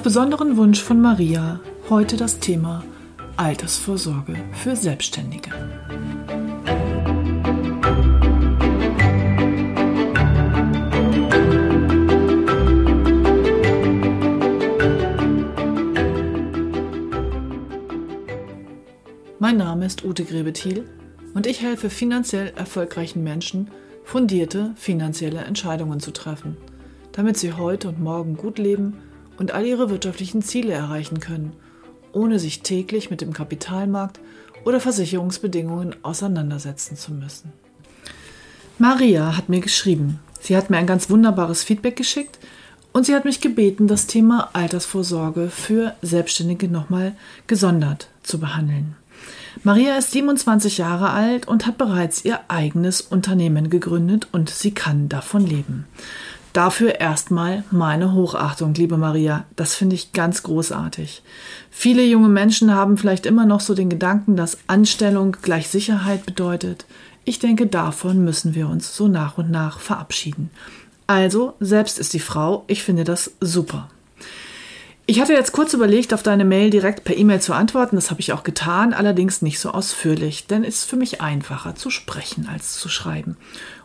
Auf besonderen Wunsch von Maria heute das Thema Altersvorsorge für Selbstständige. Mein Name ist Ute Grebethiel und ich helfe finanziell erfolgreichen Menschen, fundierte finanzielle Entscheidungen zu treffen, damit sie heute und morgen gut leben und all ihre wirtschaftlichen Ziele erreichen können, ohne sich täglich mit dem Kapitalmarkt oder Versicherungsbedingungen auseinandersetzen zu müssen. Maria hat mir geschrieben. Sie hat mir ein ganz wunderbares Feedback geschickt und sie hat mich gebeten, das Thema Altersvorsorge für Selbstständige nochmal gesondert zu behandeln. Maria ist 27 Jahre alt und hat bereits ihr eigenes Unternehmen gegründet und sie kann davon leben. Dafür erstmal meine Hochachtung, liebe Maria. Das finde ich ganz großartig. Viele junge Menschen haben vielleicht immer noch so den Gedanken, dass Anstellung gleich Sicherheit bedeutet. Ich denke, davon müssen wir uns so nach und nach verabschieden. Also, selbst ist die Frau, ich finde das super. Ich hatte jetzt kurz überlegt, auf deine Mail direkt per E-Mail zu antworten. Das habe ich auch getan, allerdings nicht so ausführlich, denn es ist für mich einfacher zu sprechen als zu schreiben.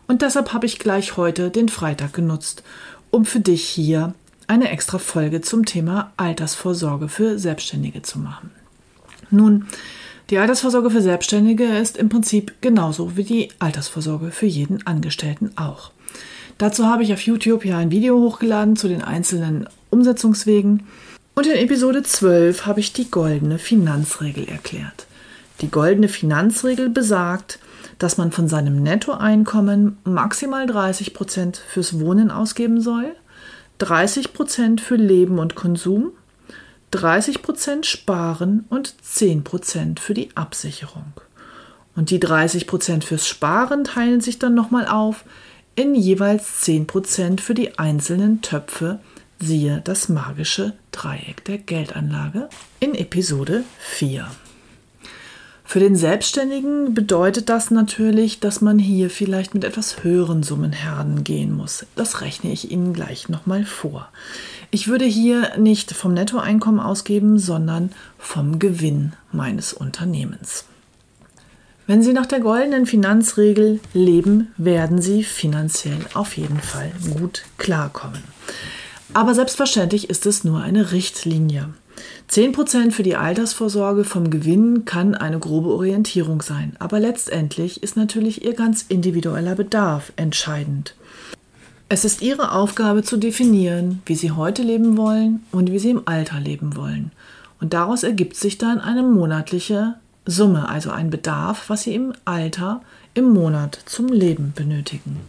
Und deshalb habe ich gleich heute den Freitag genutzt, um für dich hier eine extra Folge zum Thema Altersvorsorge für Selbstständige zu machen. Nun, die Altersvorsorge für Selbstständige ist im Prinzip genauso wie die Altersvorsorge für jeden Angestellten auch. Dazu habe ich auf YouTube ja ein Video hochgeladen zu den einzelnen Umsetzungswegen und in Episode 12 habe ich die goldene Finanzregel erklärt. Die goldene Finanzregel besagt, dass man von seinem Nettoeinkommen maximal 30 Prozent fürs Wohnen ausgeben soll, 30 Prozent für Leben und Konsum, 30 Prozent sparen und 10 Prozent für die Absicherung. Und die 30 Prozent fürs Sparen teilen sich dann nochmal auf in jeweils 10 Prozent für die einzelnen Töpfe, siehe das magische Dreieck der Geldanlage in Episode 4. Für den Selbstständigen bedeutet das natürlich, dass man hier vielleicht mit etwas höheren Summenherden gehen muss. Das rechne ich Ihnen gleich nochmal vor. Ich würde hier nicht vom Nettoeinkommen ausgeben, sondern vom Gewinn meines Unternehmens. Wenn Sie nach der goldenen Finanzregel leben, werden Sie finanziell auf jeden Fall gut klarkommen. Aber selbstverständlich ist es nur eine Richtlinie. 10% für die Altersvorsorge vom Gewinn kann eine grobe Orientierung sein, aber letztendlich ist natürlich Ihr ganz individueller Bedarf entscheidend. Es ist Ihre Aufgabe zu definieren, wie Sie heute leben wollen und wie Sie im Alter leben wollen. Und daraus ergibt sich dann eine monatliche Summe, also ein Bedarf, was Sie im Alter im Monat zum Leben benötigen.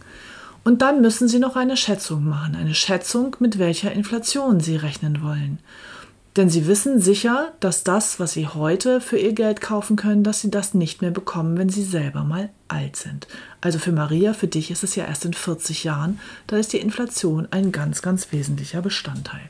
Und dann müssen Sie noch eine Schätzung machen, eine Schätzung, mit welcher Inflation Sie rechnen wollen. Denn sie wissen sicher, dass das, was sie heute für ihr Geld kaufen können, dass sie das nicht mehr bekommen, wenn sie selber mal alt sind. Also für Maria, für dich ist es ja erst in 40 Jahren, da ist die Inflation ein ganz, ganz wesentlicher Bestandteil.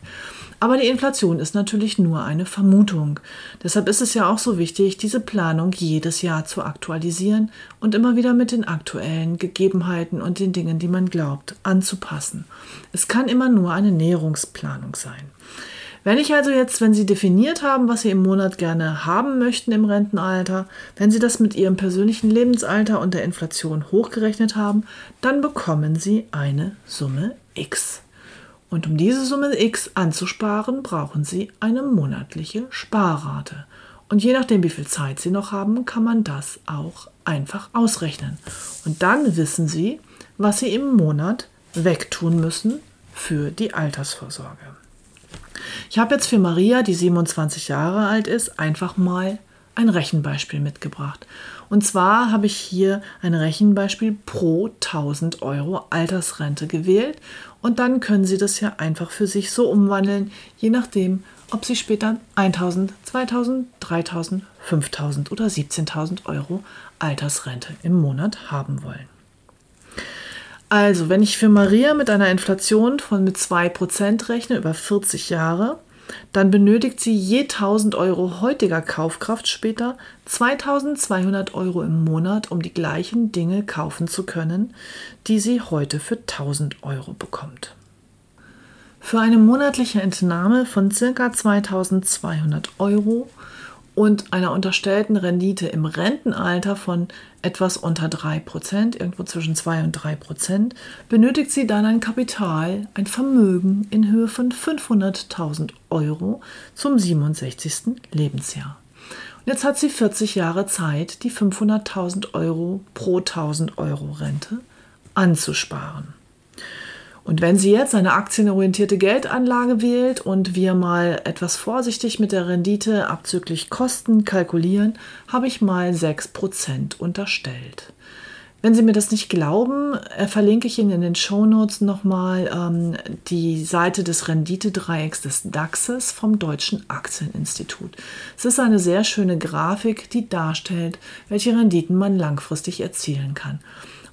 Aber die Inflation ist natürlich nur eine Vermutung. Deshalb ist es ja auch so wichtig, diese Planung jedes Jahr zu aktualisieren und immer wieder mit den aktuellen Gegebenheiten und den Dingen, die man glaubt, anzupassen. Es kann immer nur eine Näherungsplanung sein. Wenn ich also jetzt, wenn Sie definiert haben, was Sie im Monat gerne haben möchten im Rentenalter, wenn Sie das mit Ihrem persönlichen Lebensalter und der Inflation hochgerechnet haben, dann bekommen Sie eine Summe X. Und um diese Summe X anzusparen, brauchen Sie eine monatliche Sparrate. Und je nachdem, wie viel Zeit Sie noch haben, kann man das auch einfach ausrechnen. Und dann wissen Sie, was Sie im Monat wegtun müssen für die Altersvorsorge. Ich habe jetzt für Maria, die 27 Jahre alt ist, einfach mal ein Rechenbeispiel mitgebracht. Und zwar habe ich hier ein Rechenbeispiel pro 1000 Euro Altersrente gewählt und dann können Sie das ja einfach für sich so umwandeln, je nachdem, ob Sie später 1000, 2000, 3000, 5000 oder 17.000 Euro Altersrente im Monat haben wollen. Also, wenn ich für Maria mit einer Inflation von mit 2% rechne über 40 Jahre, dann benötigt sie je 1000 Euro heutiger Kaufkraft später 2200 Euro im Monat, um die gleichen Dinge kaufen zu können, die sie heute für 1000 Euro bekommt. Für eine monatliche Entnahme von ca. 2200 Euro und einer unterstellten Rendite im Rentenalter von etwas unter 3%, irgendwo zwischen 2 und 3%, benötigt sie dann ein Kapital, ein Vermögen in Höhe von 500.000 Euro zum 67. Lebensjahr. Und jetzt hat sie 40 Jahre Zeit, die 500.000 Euro pro 1000 Euro Rente anzusparen. Und wenn sie jetzt eine aktienorientierte Geldanlage wählt und wir mal etwas vorsichtig mit der Rendite abzüglich Kosten kalkulieren, habe ich mal 6% unterstellt. Wenn Sie mir das nicht glauben, äh, verlinke ich Ihnen in den Shownotes nochmal ähm, die Seite des Renditedreiecks des DAXes vom Deutschen Aktieninstitut. Es ist eine sehr schöne Grafik, die darstellt, welche Renditen man langfristig erzielen kann.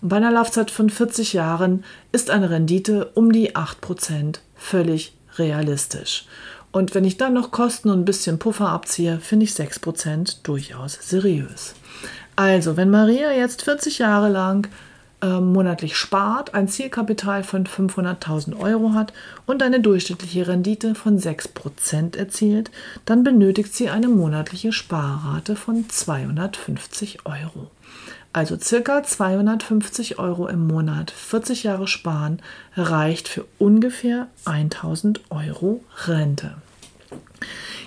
Und bei einer Laufzeit von 40 Jahren ist eine Rendite um die 8% völlig realistisch. Und wenn ich dann noch Kosten und ein bisschen Puffer abziehe, finde ich 6% durchaus seriös. Also, wenn Maria jetzt 40 Jahre lang äh, monatlich spart, ein Zielkapital von 500.000 Euro hat und eine durchschnittliche Rendite von 6% erzielt, dann benötigt sie eine monatliche Sparrate von 250 Euro. Also circa 250 Euro im Monat, 40 Jahre sparen, reicht für ungefähr 1000 Euro Rente.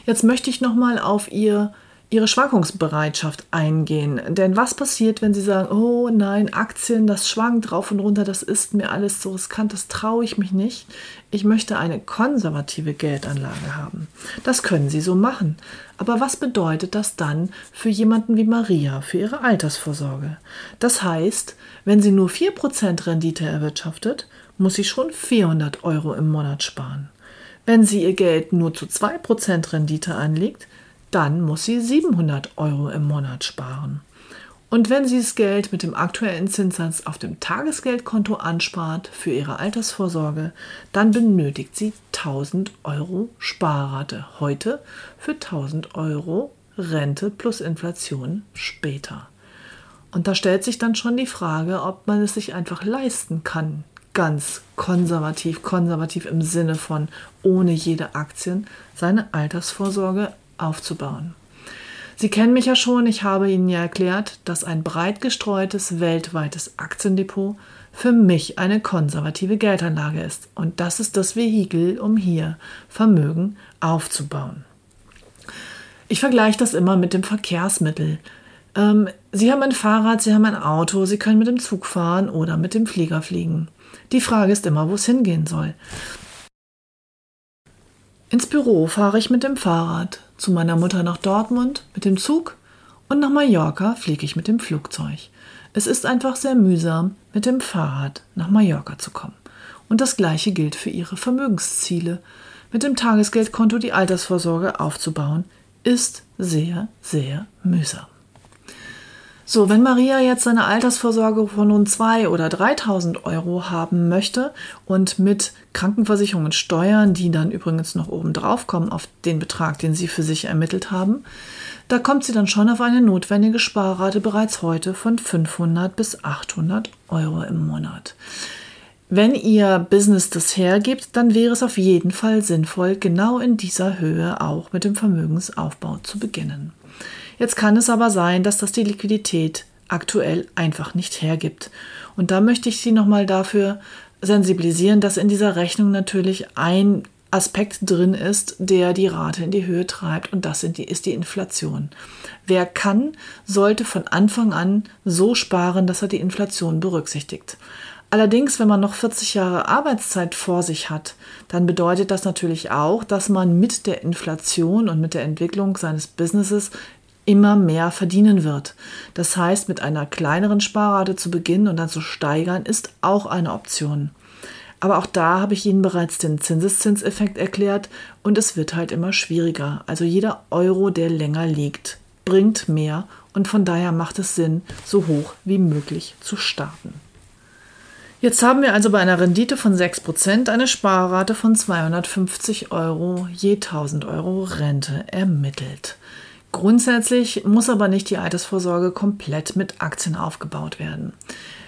Jetzt möchte ich nochmal auf Ihr ihre Schwankungsbereitschaft eingehen. Denn was passiert, wenn sie sagen, oh nein, Aktien, das schwankt rauf und runter, das ist mir alles so riskant, das traue ich mich nicht. Ich möchte eine konservative Geldanlage haben. Das können sie so machen. Aber was bedeutet das dann für jemanden wie Maria, für ihre Altersvorsorge? Das heißt, wenn sie nur 4% Rendite erwirtschaftet, muss sie schon 400 Euro im Monat sparen. Wenn sie ihr Geld nur zu 2% Rendite anlegt, dann muss sie 700 Euro im Monat sparen. Und wenn sie das Geld mit dem aktuellen Zinssatz auf dem Tagesgeldkonto anspart für ihre Altersvorsorge, dann benötigt sie 1000 Euro Sparrate heute für 1000 Euro Rente plus Inflation später. Und da stellt sich dann schon die Frage, ob man es sich einfach leisten kann, ganz konservativ, konservativ im Sinne von ohne jede Aktien, seine Altersvorsorge aufzubauen. Sie kennen mich ja schon, ich habe Ihnen ja erklärt, dass ein breit gestreutes weltweites Aktiendepot für mich eine konservative Geldanlage ist. Und das ist das Vehikel, um hier Vermögen aufzubauen. Ich vergleiche das immer mit dem Verkehrsmittel. Ähm, Sie haben ein Fahrrad, Sie haben ein Auto, Sie können mit dem Zug fahren oder mit dem Flieger fliegen. Die Frage ist immer, wo es hingehen soll. Ins Büro fahre ich mit dem Fahrrad, zu meiner Mutter nach Dortmund mit dem Zug und nach Mallorca fliege ich mit dem Flugzeug. Es ist einfach sehr mühsam, mit dem Fahrrad nach Mallorca zu kommen. Und das gleiche gilt für ihre Vermögensziele. Mit dem Tagesgeldkonto die Altersvorsorge aufzubauen, ist sehr, sehr mühsam. So, wenn Maria jetzt seine Altersvorsorge von nun 2.000 oder 3.000 Euro haben möchte und mit Krankenversicherung und Steuern, die dann übrigens noch oben drauf kommen auf den Betrag, den sie für sich ermittelt haben, da kommt sie dann schon auf eine notwendige Sparrate bereits heute von 500 bis 800 Euro im Monat. Wenn Ihr Business das hergibt, dann wäre es auf jeden Fall sinnvoll, genau in dieser Höhe auch mit dem Vermögensaufbau zu beginnen. Jetzt kann es aber sein, dass das die Liquidität aktuell einfach nicht hergibt. Und da möchte ich Sie nochmal dafür sensibilisieren, dass in dieser Rechnung natürlich ein Aspekt drin ist, der die Rate in die Höhe treibt und das ist die Inflation. Wer kann, sollte von Anfang an so sparen, dass er die Inflation berücksichtigt. Allerdings, wenn man noch 40 Jahre Arbeitszeit vor sich hat, dann bedeutet das natürlich auch, dass man mit der Inflation und mit der Entwicklung seines Businesses immer mehr verdienen wird. Das heißt, mit einer kleineren Sparrate zu beginnen und dann zu steigern, ist auch eine Option. Aber auch da habe ich Ihnen bereits den Zinseszinseffekt erklärt und es wird halt immer schwieriger. Also jeder Euro, der länger liegt, bringt mehr und von daher macht es Sinn, so hoch wie möglich zu starten. Jetzt haben wir also bei einer Rendite von 6% eine Sparrate von 250 Euro je 1000 Euro Rente ermittelt. Grundsätzlich muss aber nicht die Altersvorsorge komplett mit Aktien aufgebaut werden.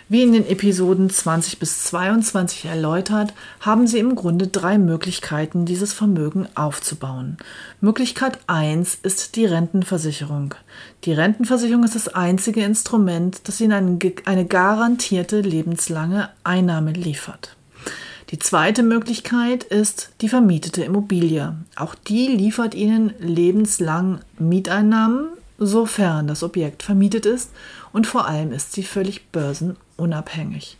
Wie in den Episoden 20 bis 22 erläutert, haben Sie im Grunde drei Möglichkeiten, dieses Vermögen aufzubauen. Möglichkeit 1 ist die Rentenversicherung. Die Rentenversicherung ist das einzige Instrument, das Ihnen eine garantierte lebenslange Einnahme liefert. Die zweite Möglichkeit ist die vermietete Immobilie. Auch die liefert Ihnen lebenslang Mieteinnahmen, sofern das Objekt vermietet ist und vor allem ist sie völlig börsenunabhängig.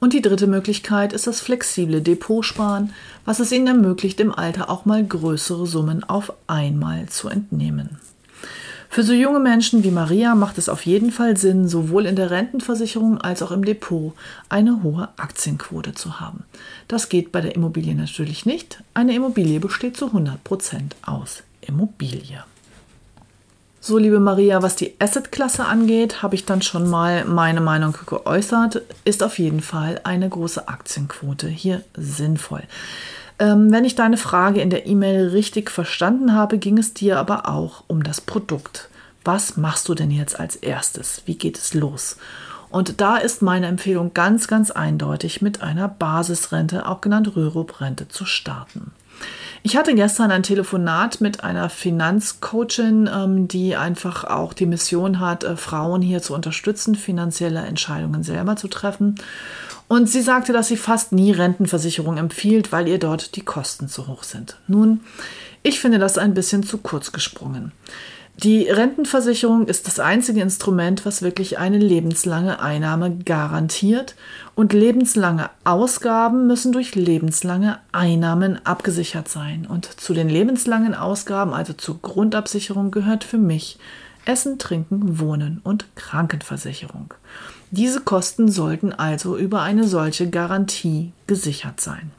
Und die dritte Möglichkeit ist das flexible Depotsparen, was es Ihnen ermöglicht, im Alter auch mal größere Summen auf einmal zu entnehmen. Für so junge Menschen wie Maria macht es auf jeden Fall Sinn, sowohl in der Rentenversicherung als auch im Depot eine hohe Aktienquote zu haben. Das geht bei der Immobilie natürlich nicht. Eine Immobilie besteht zu 100 Prozent aus Immobilie. So, liebe Maria, was die Asset-Klasse angeht, habe ich dann schon mal meine Meinung geäußert. Ist auf jeden Fall eine große Aktienquote hier sinnvoll. Ähm, wenn ich deine Frage in der E-Mail richtig verstanden habe, ging es dir aber auch um das Produkt. Was machst du denn jetzt als erstes? Wie geht es los? Und da ist meine Empfehlung ganz, ganz eindeutig, mit einer Basisrente, auch genannt Rürup-Rente, zu starten. Ich hatte gestern ein Telefonat mit einer Finanzcoachin, ähm, die einfach auch die Mission hat, äh, Frauen hier zu unterstützen, finanzielle Entscheidungen selber zu treffen. Und sie sagte, dass sie fast nie Rentenversicherung empfiehlt, weil ihr dort die Kosten zu hoch sind. Nun, ich finde das ein bisschen zu kurz gesprungen. Die Rentenversicherung ist das einzige Instrument, was wirklich eine lebenslange Einnahme garantiert und lebenslange Ausgaben müssen durch lebenslange Einnahmen abgesichert sein. Und zu den lebenslangen Ausgaben, also zur Grundabsicherung, gehört für mich Essen, Trinken, Wohnen und Krankenversicherung. Diese Kosten sollten also über eine solche Garantie gesichert sein.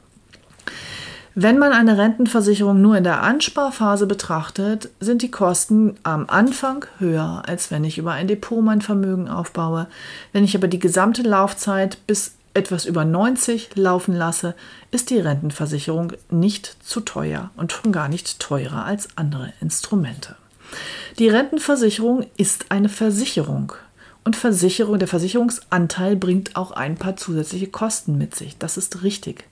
Wenn man eine Rentenversicherung nur in der Ansparphase betrachtet, sind die Kosten am Anfang höher, als wenn ich über ein Depot mein Vermögen aufbaue. Wenn ich aber die gesamte Laufzeit bis etwas über 90 laufen lasse, ist die Rentenversicherung nicht zu teuer und schon gar nicht teurer als andere Instrumente. Die Rentenversicherung ist eine Versicherung und Versicherung, der Versicherungsanteil bringt auch ein paar zusätzliche Kosten mit sich. Das ist richtig.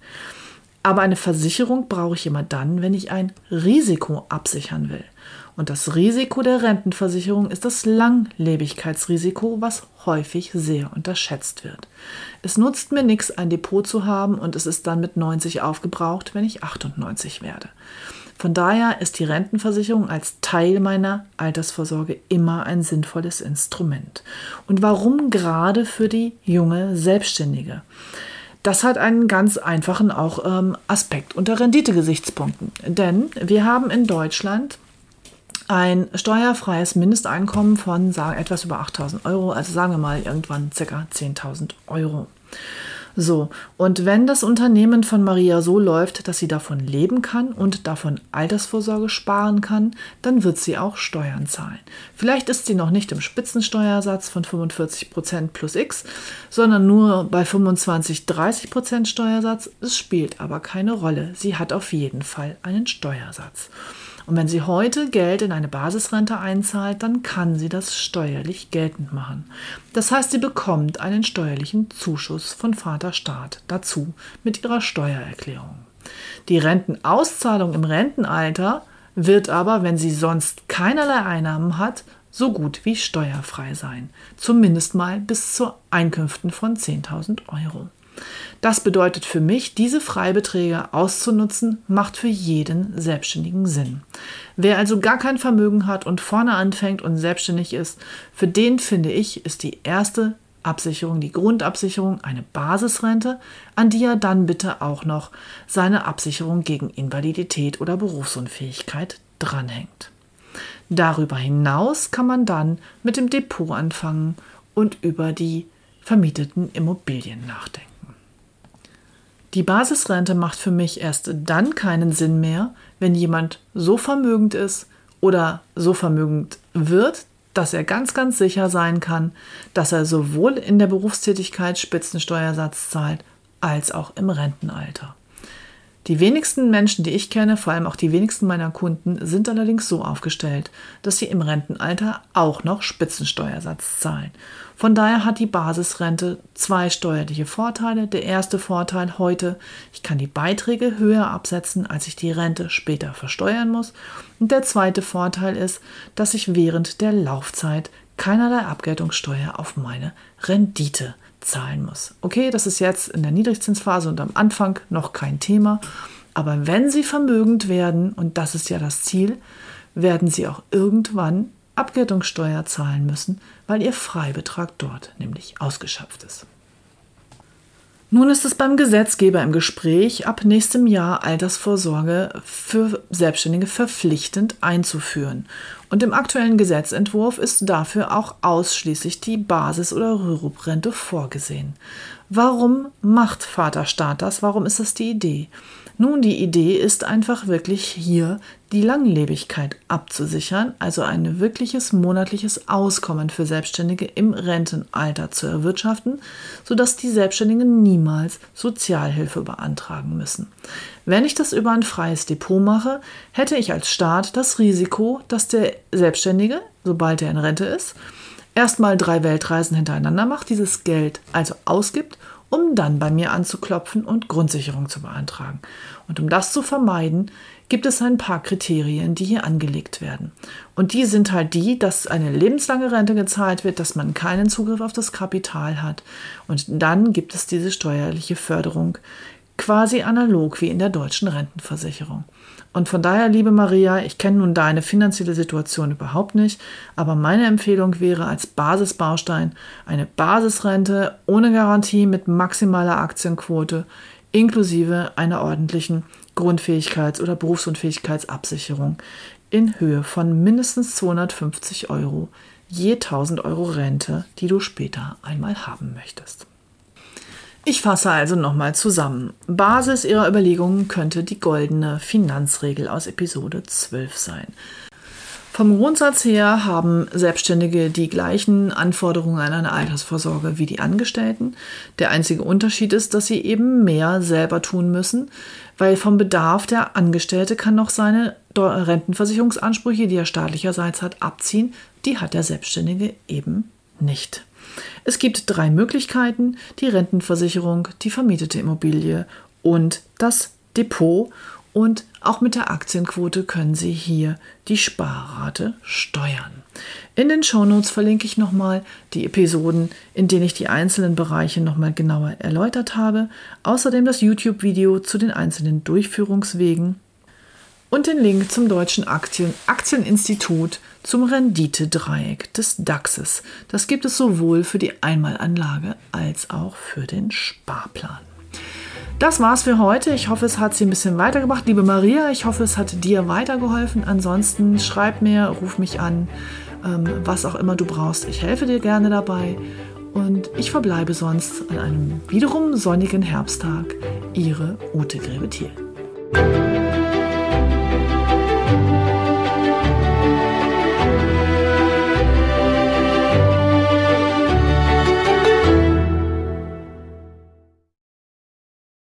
Aber eine Versicherung brauche ich immer dann, wenn ich ein Risiko absichern will. Und das Risiko der Rentenversicherung ist das Langlebigkeitsrisiko, was häufig sehr unterschätzt wird. Es nutzt mir nichts, ein Depot zu haben und es ist dann mit 90 aufgebraucht, wenn ich 98 werde. Von daher ist die Rentenversicherung als Teil meiner Altersvorsorge immer ein sinnvolles Instrument. Und warum gerade für die junge Selbstständige? Das hat einen ganz einfachen auch ähm, Aspekt unter Renditegesichtspunkten. Denn wir haben in Deutschland ein steuerfreies Mindesteinkommen von sagen, etwas über 8000 Euro, also sagen wir mal irgendwann ca. 10.000 Euro. So, und wenn das Unternehmen von Maria so läuft, dass sie davon leben kann und davon Altersvorsorge sparen kann, dann wird sie auch Steuern zahlen. Vielleicht ist sie noch nicht im Spitzensteuersatz von 45% plus X, sondern nur bei 25-30% Steuersatz. Es spielt aber keine Rolle. Sie hat auf jeden Fall einen Steuersatz. Und wenn sie heute Geld in eine Basisrente einzahlt, dann kann sie das steuerlich geltend machen. Das heißt, sie bekommt einen steuerlichen Zuschuss von Vater Staat dazu mit ihrer Steuererklärung. Die Rentenauszahlung im Rentenalter wird aber, wenn sie sonst keinerlei Einnahmen hat, so gut wie steuerfrei sein. Zumindest mal bis zu Einkünften von 10.000 Euro. Das bedeutet für mich, diese Freibeträge auszunutzen, macht für jeden Selbstständigen Sinn. Wer also gar kein Vermögen hat und vorne anfängt und selbstständig ist, für den finde ich, ist die erste Absicherung, die Grundabsicherung, eine Basisrente, an die er dann bitte auch noch seine Absicherung gegen Invalidität oder Berufsunfähigkeit dranhängt. Darüber hinaus kann man dann mit dem Depot anfangen und über die vermieteten Immobilien nachdenken. Die Basisrente macht für mich erst dann keinen Sinn mehr, wenn jemand so vermögend ist oder so vermögend wird, dass er ganz, ganz sicher sein kann, dass er sowohl in der Berufstätigkeit Spitzensteuersatz zahlt, als auch im Rentenalter. Die wenigsten Menschen, die ich kenne, vor allem auch die wenigsten meiner Kunden, sind allerdings so aufgestellt, dass sie im Rentenalter auch noch Spitzensteuersatz zahlen. Von daher hat die Basisrente zwei steuerliche Vorteile. Der erste Vorteil heute, ich kann die Beiträge höher absetzen, als ich die Rente später versteuern muss. Und der zweite Vorteil ist, dass ich während der Laufzeit keinerlei Abgeltungssteuer auf meine Rendite zahlen muss. Okay, das ist jetzt in der Niedrigzinsphase und am Anfang noch kein Thema. Aber wenn Sie vermögend werden, und das ist ja das Ziel, werden Sie auch irgendwann Abgeltungssteuer zahlen müssen, weil Ihr Freibetrag dort nämlich ausgeschöpft ist. Nun ist es beim Gesetzgeber im Gespräch, ab nächstem Jahr Altersvorsorge für Selbstständige verpflichtend einzuführen. Und im aktuellen Gesetzentwurf ist dafür auch ausschließlich die Basis- oder Rürup-Rente vorgesehen. Warum macht Vaterstaat das? Warum ist das die Idee? Nun, die Idee ist einfach wirklich hier die Langlebigkeit abzusichern, also ein wirkliches monatliches Auskommen für Selbstständige im Rentenalter zu erwirtschaften, sodass die Selbstständigen niemals Sozialhilfe beantragen müssen. Wenn ich das über ein freies Depot mache, hätte ich als Staat das Risiko, dass der Selbstständige, sobald er in Rente ist, erstmal drei Weltreisen hintereinander macht, dieses Geld also ausgibt um dann bei mir anzuklopfen und Grundsicherung zu beantragen. Und um das zu vermeiden, gibt es ein paar Kriterien, die hier angelegt werden. Und die sind halt die, dass eine lebenslange Rente gezahlt wird, dass man keinen Zugriff auf das Kapital hat. Und dann gibt es diese steuerliche Förderung, quasi analog wie in der deutschen Rentenversicherung. Und von daher, liebe Maria, ich kenne nun deine finanzielle Situation überhaupt nicht, aber meine Empfehlung wäre als Basisbaustein eine Basisrente ohne Garantie mit maximaler Aktienquote inklusive einer ordentlichen Grundfähigkeits- oder Berufsunfähigkeitsabsicherung in Höhe von mindestens 250 Euro je 1000 Euro Rente, die du später einmal haben möchtest. Ich fasse also nochmal zusammen. Basis Ihrer Überlegungen könnte die goldene Finanzregel aus Episode 12 sein. Vom Grundsatz her haben Selbstständige die gleichen Anforderungen an eine Altersvorsorge wie die Angestellten. Der einzige Unterschied ist, dass sie eben mehr selber tun müssen, weil vom Bedarf der Angestellte kann noch seine Rentenversicherungsansprüche, die er staatlicherseits hat, abziehen. Die hat der Selbstständige eben nicht. Es gibt drei Möglichkeiten, die Rentenversicherung, die vermietete Immobilie und das Depot. Und auch mit der Aktienquote können Sie hier die Sparrate steuern. In den Shownotes verlinke ich nochmal die Episoden, in denen ich die einzelnen Bereiche nochmal genauer erläutert habe. Außerdem das YouTube-Video zu den einzelnen Durchführungswegen und den Link zum Deutschen Aktien Aktieninstitut zum Renditedreieck des DAXes. Das gibt es sowohl für die Einmalanlage als auch für den Sparplan. Das war's für heute. Ich hoffe, es hat Sie ein bisschen weitergebracht. Liebe Maria, ich hoffe, es hat dir weitergeholfen. Ansonsten schreib mir, ruf mich an, ähm, was auch immer du brauchst. Ich helfe dir gerne dabei. Und ich verbleibe sonst an einem wiederum sonnigen Herbsttag. Ihre Ute Grebethiel.